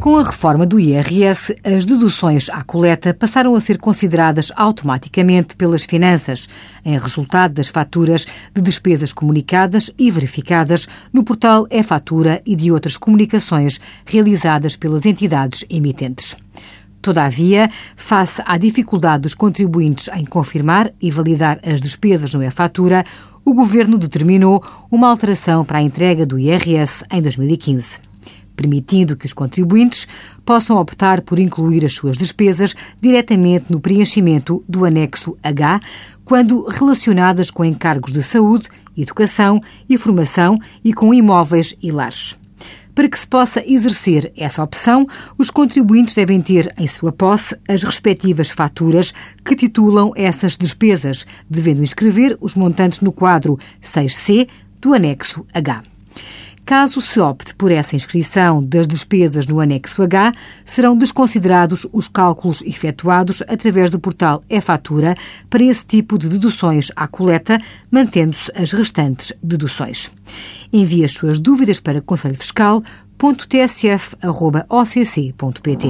Com a reforma do IRS, as deduções à coleta passaram a ser consideradas automaticamente pelas finanças, em resultado das faturas de despesas comunicadas e verificadas no portal e-Fatura e de outras comunicações realizadas pelas entidades emitentes. Todavia, face à dificuldade dos contribuintes em confirmar e validar as despesas no e-Fatura, o Governo determinou uma alteração para a entrega do IRS em 2015 permitindo que os contribuintes possam optar por incluir as suas despesas diretamente no preenchimento do anexo H, quando relacionadas com encargos de saúde, educação e formação e com imóveis e lares. Para que se possa exercer essa opção, os contribuintes devem ter em sua posse as respectivas faturas que titulam essas despesas, devendo inscrever os montantes no quadro 6C do anexo H. Caso se opte por essa inscrição das despesas no anexo H, serão desconsiderados os cálculos efetuados através do portal e-fatura para esse tipo de deduções à coleta, mantendo-se as restantes deduções. Envie as suas dúvidas para conselhofiscal.tsf.occ.pt.